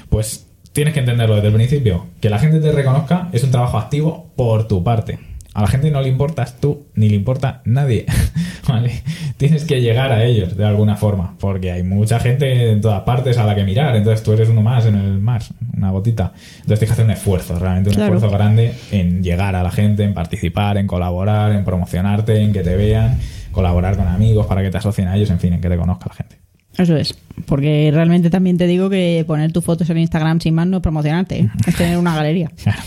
Pues tienes que entenderlo desde el principio. Que la gente te reconozca es un trabajo activo por tu parte. A la gente no le importas tú, ni le importa nadie. (laughs) ¿Vale? Tienes que llegar a ellos de alguna forma, porque hay mucha gente en todas partes a la que mirar. Entonces tú eres uno más en el mar, una gotita. Entonces tienes que hacer un esfuerzo, realmente un Claro. esfuerzo grande en llegar a la gente, en participar, en colaborar, en promocionarte, en que te vean, colaborar con amigos para que te asocien a ellos, en fin, en que te conozca la gente. Eso es. Porque realmente también te digo que poner tus fotos en Instagram sin más no es promocionarte, ¿eh? es tener una galería. (laughs) Claro.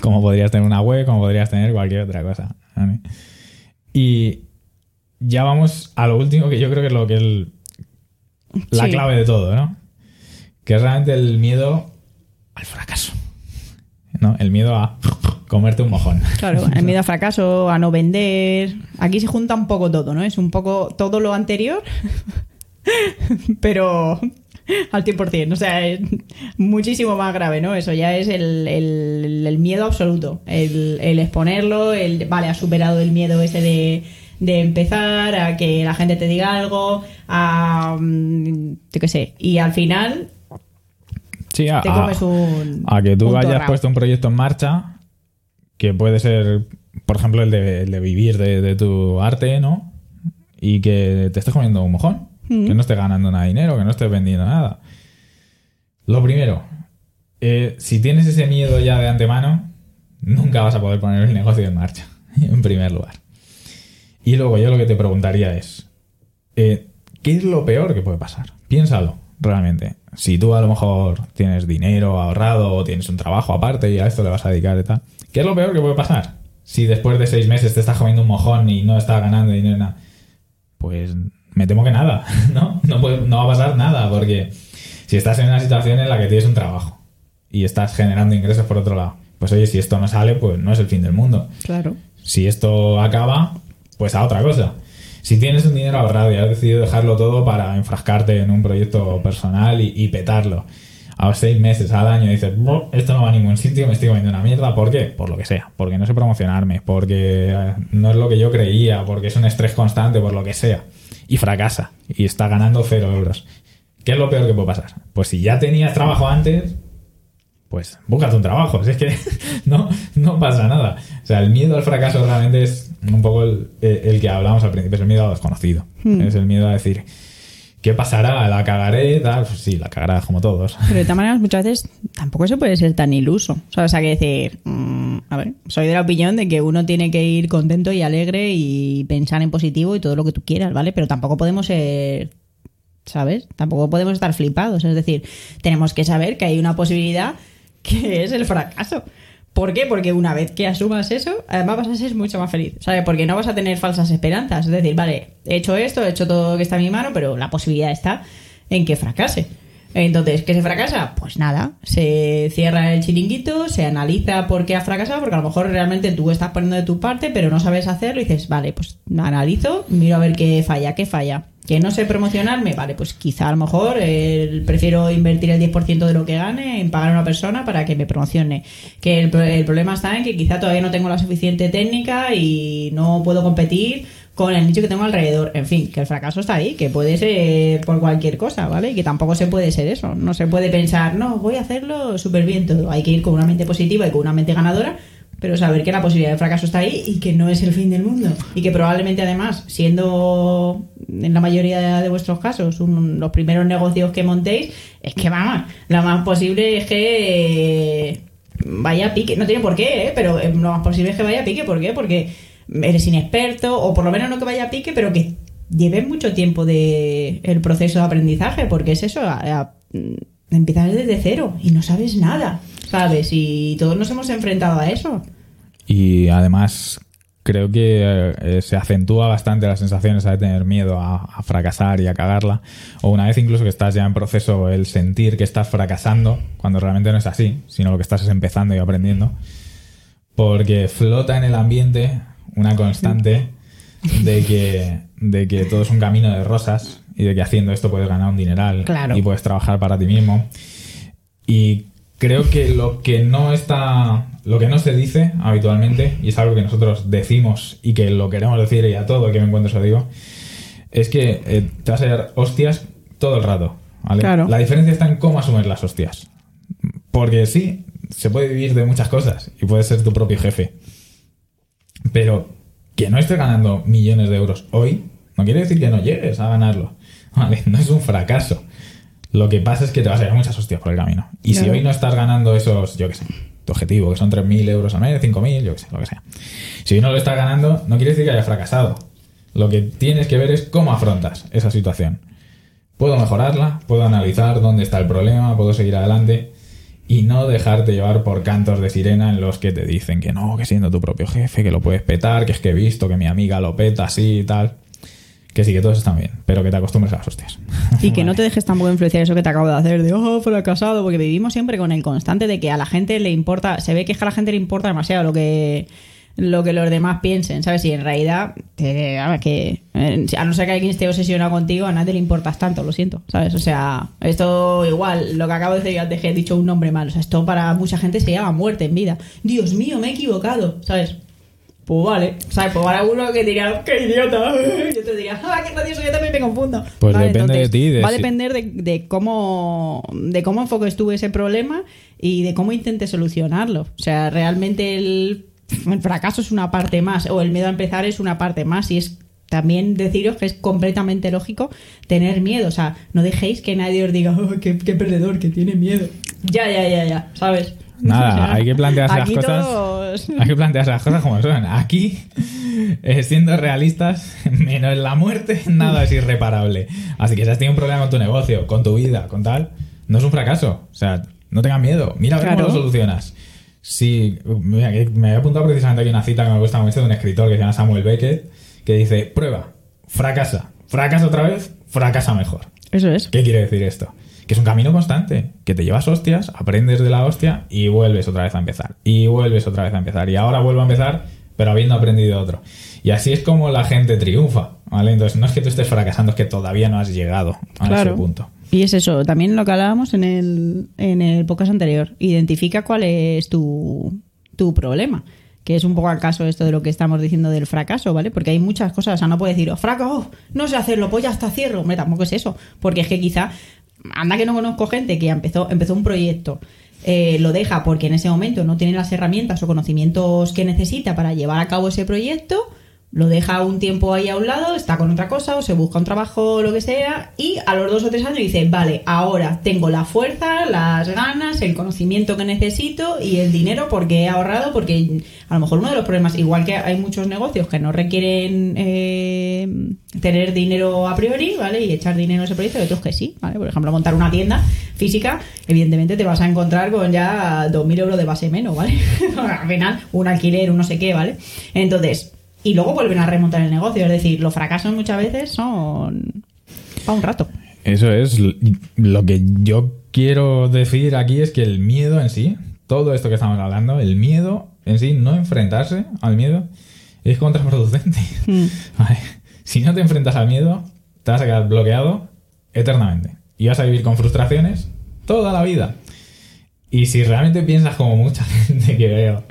Como podrías tener una web, como podrías tener cualquier otra cosa. ¿vale? Y ya vamos a lo último, que yo creo que es lo que es el- la Sí. clave de todo, ¿no? Que es realmente el miedo al fracaso. ¿No? El miedo a comerte un mojón. Claro, el miedo al fracaso, a no vender. Aquí se junta un poco todo, ¿no? Es un poco todo lo anterior, (laughs) pero al 100%. O sea, es muchísimo más grave, ¿no? Eso ya es el, el- el miedo absoluto. El, el exponerlo, el, vale, has superado el miedo ese de, de empezar a que la gente te diga algo, a. mm, Yo qué sé. Y al final Sí, a, te a- comes un. a que tú un hayas torrao. puesto un proyecto en marcha que puede ser, por ejemplo, el de, el de vivir de, de tu arte, ¿no? Y que te estés comiendo un mojón, Mm. que no estés ganando nada de dinero, que no estés vendiendo nada. Lo primero, eh, si tienes ese miedo ya de antemano, nunca vas a poder poner el negocio en marcha, (laughs) en primer lugar. Y luego yo lo que te preguntaría es, eh, ¿qué es lo peor que puede pasar? Piénsalo, realmente. Si tú a lo mejor tienes dinero ahorrado o tienes un trabajo aparte y a esto le vas a dedicar y tal, ¿qué es lo peor que puede pasar? Si después de seis meses te estás comiendo un mojón y no estás ganando dinero, nada, pues me temo que nada, (laughs) ¿no? No, puede- no va a pasar nada, porque si estás en una situación en la que tienes un trabajo y estás generando ingresos por otro lado, pues oye, si esto no sale, pues no es el fin del mundo. Claro. Si esto acaba, pues a otra cosa. Si tienes un dinero ahorrado y has decidido dejarlo todo para enfrascarte en un proyecto personal y, y petarlo, a los seis meses, al año, dices, "Buah, esto no va a ningún sitio, me estoy comiendo una mierda. ¿Por qué? Por lo que sea. Porque no sé promocionarme, porque eh, no es lo que yo creía, porque es un estrés constante, por lo que sea. Y fracasa. Y está ganando cero euros. ¿Qué es lo peor que puede pasar? Pues si ya tenías trabajo antes, pues búscate un trabajo. Si es que (laughs) no, no pasa nada. O sea, el miedo al fracaso realmente es un poco el, el que hablábamos al principio, es el miedo a lo desconocido. Hmm. Es el miedo a decir, ¿qué pasará? ¿La cagaré? Tal. Pues sí, la cagarás como todos. Pero de todas maneras, muchas veces tampoco se puede ser tan iluso. O sea, que decir, mm, a ver, soy de la opinión de que uno tiene que ir contento y alegre y pensar en positivo y todo lo que tú quieras, ¿vale? Pero tampoco podemos ser, ¿sabes? Tampoco podemos estar flipados. Es decir, tenemos que saber que hay una posibilidad que es el fracaso. ¿Por qué? Porque una vez que asumas eso, además vas a ser mucho más feliz, ¿sabes? Porque no vas a tener falsas esperanzas. Es decir, vale, he hecho esto, he hecho todo lo que está en mi mano, pero la posibilidad está en que fracase. Entonces, ¿qué se fracasa? Pues nada, se cierra el chiringuito, se analiza por qué ha fracasado, porque a lo mejor realmente tú estás poniendo de tu parte, pero no sabes hacerlo y dices, vale, pues analizo, miro a ver qué falla, qué falla. Que no sé promocionarme, vale, pues quizá a lo mejor eh, prefiero invertir el 10% de lo que gane en pagar a una persona para que me promocione. Que el, el problema está en que quizá todavía no tengo la suficiente técnica y no puedo competir con el nicho que tengo alrededor. En fin, que el fracaso está ahí, que puede ser por cualquier cosa, ¿vale? Y que tampoco se puede ser eso. No se puede pensar, no, voy a hacerlo súper bien todo. Hay que ir con una mente positiva y con una mente ganadora, pero saber que la posibilidad de fracaso está ahí y que no es el fin del mundo. Y que probablemente además, siendo en la mayoría de vuestros casos los primeros negocios que montéis, es que vamos, lo más posible es que eh, vaya a pique. No tiene por qué, ¿eh? pero eh, lo más posible es que vaya a pique. ¿Por qué? Porque eres inexperto, o por lo menos no que vaya a pique, pero que lleves mucho tiempo de el proceso de aprendizaje, porque es eso, a- mm, empiezas desde cero y no sabes nada, ¿sabes? Y todos nos hemos enfrentado a eso. Y además creo que eh, se acentúa bastante la sensación esa de tener miedo a, a fracasar y a cagarla. O una vez incluso que estás ya en proceso, el sentir que estás fracasando, cuando realmente no es así, sino lo que estás es empezando y aprendiendo. Porque flota en el ambiente una constante (laughs) de que, de que todo es un camino de rosas y de que haciendo esto puedes ganar un dineral Claro. y puedes trabajar para ti mismo. Y creo que lo que no está, lo que no se dice habitualmente, y es algo que nosotros decimos y que lo queremos decir y a todo que me encuentro se lo digo, es que eh, te vas a dar hostias todo el rato. ¿vale? Claro. La diferencia está en cómo asumes las hostias. Porque sí, se puede vivir de muchas cosas y puedes ser tu propio jefe. Pero que no estés ganando millones de euros hoy no quiere decir que no llegues a ganarlo. ¿vale? (laughs) No es un fracaso. Lo que pasa es que te vas a llevar muchas hostias por el camino. Y si hoy no estás ganando esos, yo qué sé, tu objetivo, que son 3.000 euros al mes, 5.000, yo qué sé, lo que sea. Si hoy no lo estás ganando, no quiere decir que hayas fracasado. Lo que tienes que ver es cómo afrontas esa situación. Puedo mejorarla, puedo analizar dónde está el problema, puedo seguir adelante y no dejarte llevar por cantos de sirena en los que te dicen que no, que siendo tu propio jefe, que lo puedes petar, que es que he visto que mi amiga lo peta así y tal. Que sí, que todos están bien, pero que te acostumbres a las hostias. (laughs) Y que no te dejes tampoco influenciar eso que te acabo de hacer, de oh, fracasado, porque vivimos siempre con el constante de que a la gente le importa, se ve que a la gente le importa demasiado lo que lo que los demás piensen, ¿sabes? Y en realidad, te- a ver, que eh, a no ser que alguien esté obsesionado contigo, a nadie le importas tanto, lo siento, ¿sabes? O sea, esto igual, lo que acabo de decir antes que he dicho un nombre mal, o sea, esto para mucha gente se llama muerte en vida. Dios mío, me he equivocado, ¿sabes? Pues vale, ¿sabes? Pues para uno que diría, ¡qué idiota! (laughs) Yo te diría, ¡ah, qué gracioso! Yo también me confundo. Pues Vale, depende de ti, de va a si- depender de, de cómo de cómo enfoques tú ese problema y de cómo intentes solucionarlo. O sea, realmente el, el fracaso es una parte más, o el miedo a empezar es una parte más, y es también deciros que es completamente lógico tener miedo. O sea, no dejéis que nadie os diga, ¡oh, qué, qué perdedor, que tiene miedo! Ya, ya, ya, ya, ¿sabes? (laughs) Nada, hay que plantearse las cosas. todos- Hay que plantearse las cosas como son. Aquí, eh, siendo realistas, (laughs) menos la muerte, nada es irreparable. Así que si has tenido un problema con tu negocio, con tu vida, con tal, no es un fracaso. O sea, no tengas miedo. Mira a ver Claro. cómo lo solucionas. Sí, mira, me había apuntado precisamente aquí una cita que me gusta mucho de un escritor que se llama Samuel Beckett, que dice, prueba, fracasa, fracasa otra vez, fracasa mejor. Eso es. ¿Qué quiere decir esto? Que es un camino constante, que te llevas hostias, aprendes de la hostia y vuelves otra vez a empezar. Y vuelves otra vez a empezar. Y ahora vuelvo a empezar, pero habiendo aprendido otro. Y así es como la gente triunfa, ¿vale? Entonces no es que tú estés fracasando, es que todavía no has llegado a ese punto. Y es eso, también lo que hablábamos en el, en el podcast anterior. Identifica cuál es tu, tu problema. Que es un poco al caso esto de lo que estamos diciendo del fracaso, ¿vale? Porque hay muchas cosas. O sea, no puedes decir, oh, fracaso, no sé hacerlo, pues ya está cierro. Hombre, tampoco es eso. Porque es que quizá, anda que no conozco gente que empezó, empezó un proyecto, eh, lo deja porque en ese momento no tiene las herramientas o conocimientos que necesita para llevar a cabo ese proyecto lo deja un tiempo ahí a un lado, está con otra cosa o se busca un trabajo o lo que sea y a los dos o tres años dice, vale, ahora tengo la fuerza, las ganas, el conocimiento que necesito y el dinero porque he ahorrado, porque a lo mejor uno de los problemas, igual que hay muchos negocios que no requieren eh, tener dinero a priori, ¿vale? Y echar dinero en ese proyecto, y otros que sí, ¿vale? Por ejemplo, montar una tienda física, evidentemente te vas a encontrar con ya 2.000 euros de base menos, ¿vale? (laughs) Al final, un alquiler, un no sé qué, ¿vale? Entonces, y luego vuelven a remontar el negocio. Es decir, los fracasos muchas veces son para un rato. Eso es lo que yo quiero decir aquí es que el miedo en sí, todo esto que estamos hablando, el miedo en sí, no enfrentarse al miedo, es contraproducente. (laughs) Vale. Si no te enfrentas al miedo, te vas a quedar bloqueado eternamente. Y vas a vivir con frustraciones toda la vida. Y si realmente piensas como mucha (laughs) gente que veo,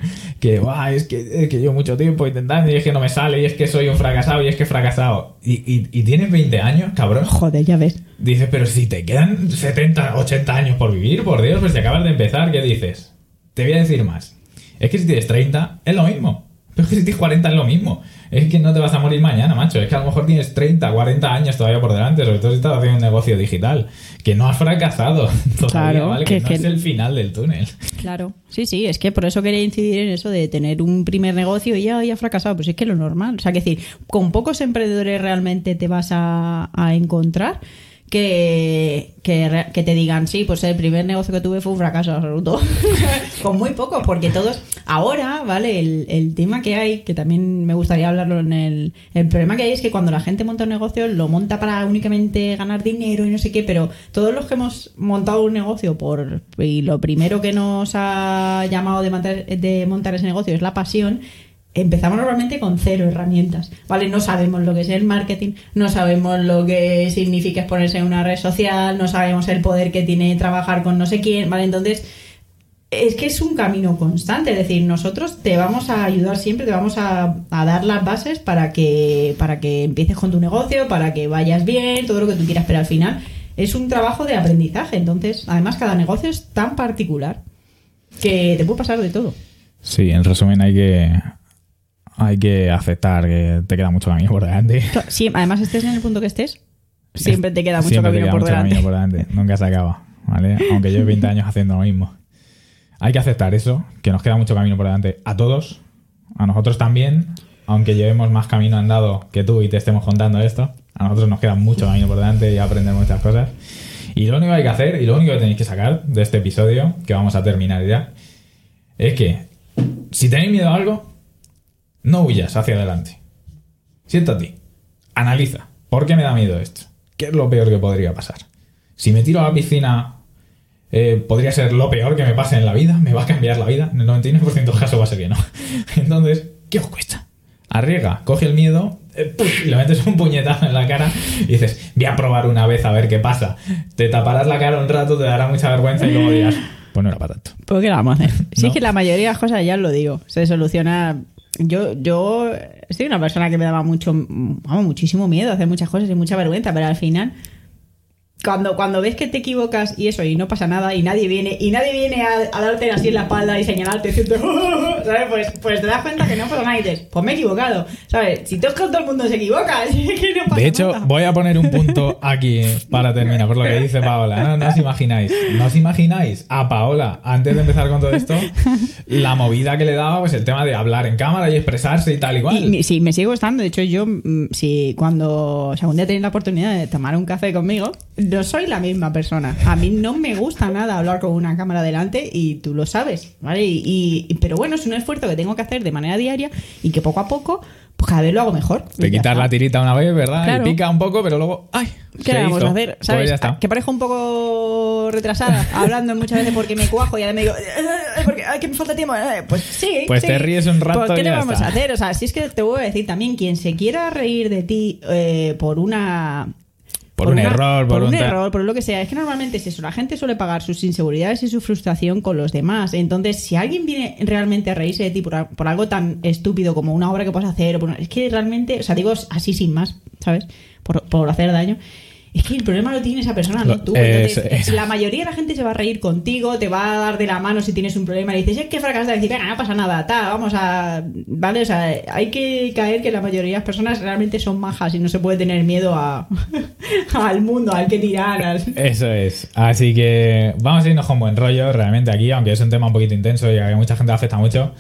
que "Buah, es que, es que llevo mucho tiempo intentando y es que no me sale y es que soy un fracasado y es que he fracasado. Y, y, y tienes 20 años, cabrón. Joder, ya ves. Dices, pero si te quedan 70, 80 años por vivir, por Dios, pues te acabas de empezar, ¿qué dices? Te voy a decir más. Es que si tienes 30, es lo mismo. Pero es que si tienes 40 es lo mismo. Es que no te vas a morir mañana, macho. Es que a lo mejor tienes 30, 40 años todavía por delante, sobre todo si estás haciendo un negocio digital. Que no has fracasado (laughs) todavía, Claro, ¿vale? Que, que- no que- es el final del túnel. Claro. Sí, sí, es que por eso quería incidir en eso de tener un primer negocio y ya, ya fracasado. Pues es que lo normal. O sea, que decir, con pocos emprendedores realmente te vas a, a encontrar que, que, te digan, sí, pues el primer negocio que tuve fue un fracaso absoluto. (laughs) con muy pocos, porque todos, ahora, ¿vale? El, el tema que hay, que también me gustaría hablarlo en el... El problema que hay es que cuando la gente monta un negocio, lo monta para únicamente ganar dinero y no sé qué, pero todos los que hemos montado un negocio por... Y lo primero que nos ha llamado de montar, de montar ese negocio es la pasión, empezamos normalmente con cero herramientas, ¿vale? No sabemos lo que es el marketing, no sabemos lo que significa exponerse en una red social, no sabemos el poder que tiene trabajar con no sé quién, ¿vale? Entonces, es que es un camino constante, es decir, nosotros te vamos a ayudar siempre, te vamos a, dar las bases para que, para que empieces con tu negocio, para que vayas bien, todo lo que tú quieras, pero al final es un trabajo de aprendizaje, entonces, además cada negocio es tan particular que te puede pasar de todo. Sí, en resumen hay que... Hay que aceptar que te queda mucho camino por delante. Sí, además estés en el punto que estés, siempre te queda mucho Siempre te camino queda por mucho delante. camino por delante. Nunca se acaba, ¿vale? Aunque lleve 20 años haciendo lo mismo. Hay que aceptar eso, que nos queda mucho camino por delante a todos, a nosotros también, aunque llevemos más camino andado que tú y te estemos contando esto, a nosotros nos queda mucho camino por delante y aprender muchas cosas. Y lo único que hay que hacer, y lo único que tenéis que sacar de este episodio, que vamos a terminar ya, es que si tenéis miedo a algo, no huyas hacia adelante. Siéntate, analiza, ¿por qué me da miedo esto? ¿Qué es lo peor que podría pasar? Si me tiro a la piscina, eh, podría ser lo peor que me pase en la vida, me va a cambiar la vida. En el 99% de los casos va a ser que no. (laughs) Entonces, ¿qué os cuesta? Arriesga, coge el miedo eh, le metes un puñetazo en la cara y dices, voy a probar una vez a ver qué pasa. Te taparás la cara un rato, te dará mucha vergüenza y luego dirás, pues no era para tanto. ¿Por qué la vamos a hacer? Si No. es que la mayoría de las cosas, ya os lo digo, se soluciona yo, yo soy una persona que me daba mucho, vamos, muchísimo miedo hacer muchas cosas y mucha vergüenza, pero al final cuando, cuando ves que te equivocas y eso, y no pasa nada, y nadie viene, y nadie viene a, a darte así en la espalda y señalarte, decirte, (laughs) ¿sabes? Pues, pues te das cuenta que no pasa nada y dices, pues me he equivocado, ¿sabes? Si todo, todo el mundo se equivoca, (laughs) es que no pasa De hecho, nada. voy a poner un punto aquí para terminar, por lo que dice Paola. No, no os imagináis. No os imagináis a Paola, antes de empezar con todo esto, la movida que le daba, pues el tema de hablar en cámara y expresarse y tal, igual. Y mi- sí, me sigo estando. De hecho, yo, mm, si cuando o sea, un día tenéis la oportunidad de tomar un café conmigo, no soy la misma persona. A mí no me gusta nada hablar con una cámara delante y tú lo sabes, ¿vale? Y, y- pero bueno, es un esfuerzo que tengo que hacer de manera diaria y que poco a poco, pues cada vez lo hago mejor. Te quitas está. la tirita una vez, ¿verdad? Claro. Y pica un poco, pero luego. ¡Ay! ¿Qué se le vamos hizo. a hacer? Pues ¿Sabes? ya está. Que parezco un poco retrasada, (laughs) hablando muchas veces porque me cuajo y ahora me digo, "Eh, porque, ay, que me falta tiempo. Eh, Pues sí. Pues sí. te ríes un rato ¿Por qué y le ya vamos está. a hacer? O sea, si es que te voy a decir también, quien se quiera reír de ti eh, por una. Por un error, por por un, error, por lo que sea. Es que normalmente es eso. La gente suele pagar sus inseguridades y su frustración con los demás. Entonces, si alguien viene realmente a reírse de ti por, por algo tan estúpido como una obra que puedes hacer, es que realmente, o sea, digo así sin más, ¿sabes? Por, por hacer daño. Es que el problema lo tiene esa persona, no tú. es- Entonces, es- la mayoría de la gente se va a reír contigo, te va a dar de la mano si tienes un problema. Y dices, es que fracasaste. Y dices, venga, no pasa nada, ta, vamos a. ¿Vale? O sea, hay que caer que la mayoría de las personas realmente son majas y no se puede tener miedo a, (laughs) al mundo, al que tirar. al- (laughs) Eso es. Así que vamos a irnos con buen rollo realmente aquí, aunque es un tema un poquito intenso y a mucha gente le afecta mucho.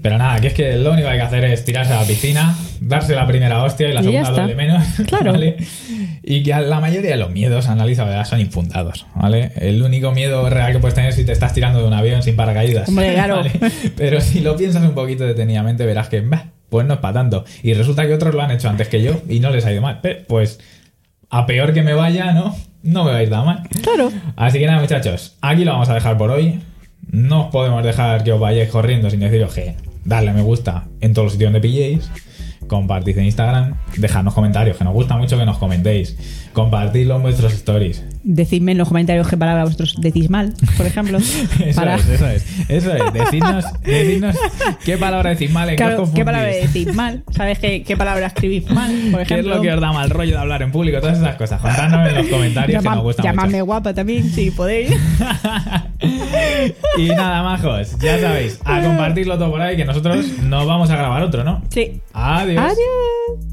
Pero nada, que es que lo único que hay que hacer es tirarse a la piscina, darse la primera hostia y la Y segunda doble menos. (laughs) Claro. ¿vale? Y que la mayoría de los miedos, analiza, ¿verdad? son infundados. ¿vale? El único miedo real que puedes tener es si te estás tirando de un avión sin paracaídas. Hombre, (laughs) claro. ¿vale? Pero si lo piensas un poquito detenidamente, verás que, bah, pues no es para tanto. Y resulta que otros lo han hecho antes que yo y no les ha ido mal. Pues a peor que me vaya, ¿no? No me va a ir tan mal. Claro. Así que nada, muchachos, aquí lo vamos a dejar por hoy. No os podemos dejar que os vayáis corriendo sin deciros que darle a me gusta en todos los sitios donde pilléis. Compartid en Instagram, dejadnos comentarios, que nos gusta mucho que nos comentéis. Compartidlo en vuestros stories. Decidme en los comentarios qué palabra vosotros decís mal, por ejemplo. (laughs) Eso para- es, eso es. Eso es. Decidnos, decidnos qué palabra decís mal, en qué Claro, ¿Qué confundís. palabra decís mal? ¿Sabes qué, qué palabra escribís mal? Por (laughs) ¿Qué es ejemplo, lo que os da mal rollo de hablar en público? Todas esas cosas. Contádnos en los comentarios que Llama- nos gusta llamadme mucho. guapa también, si podéis. (laughs) y nada, majos. Ya sabéis, a compartirlo todo por ahí que nosotros nos vamos a grabar otro, ¿no? Sí. Adiós. Adiós.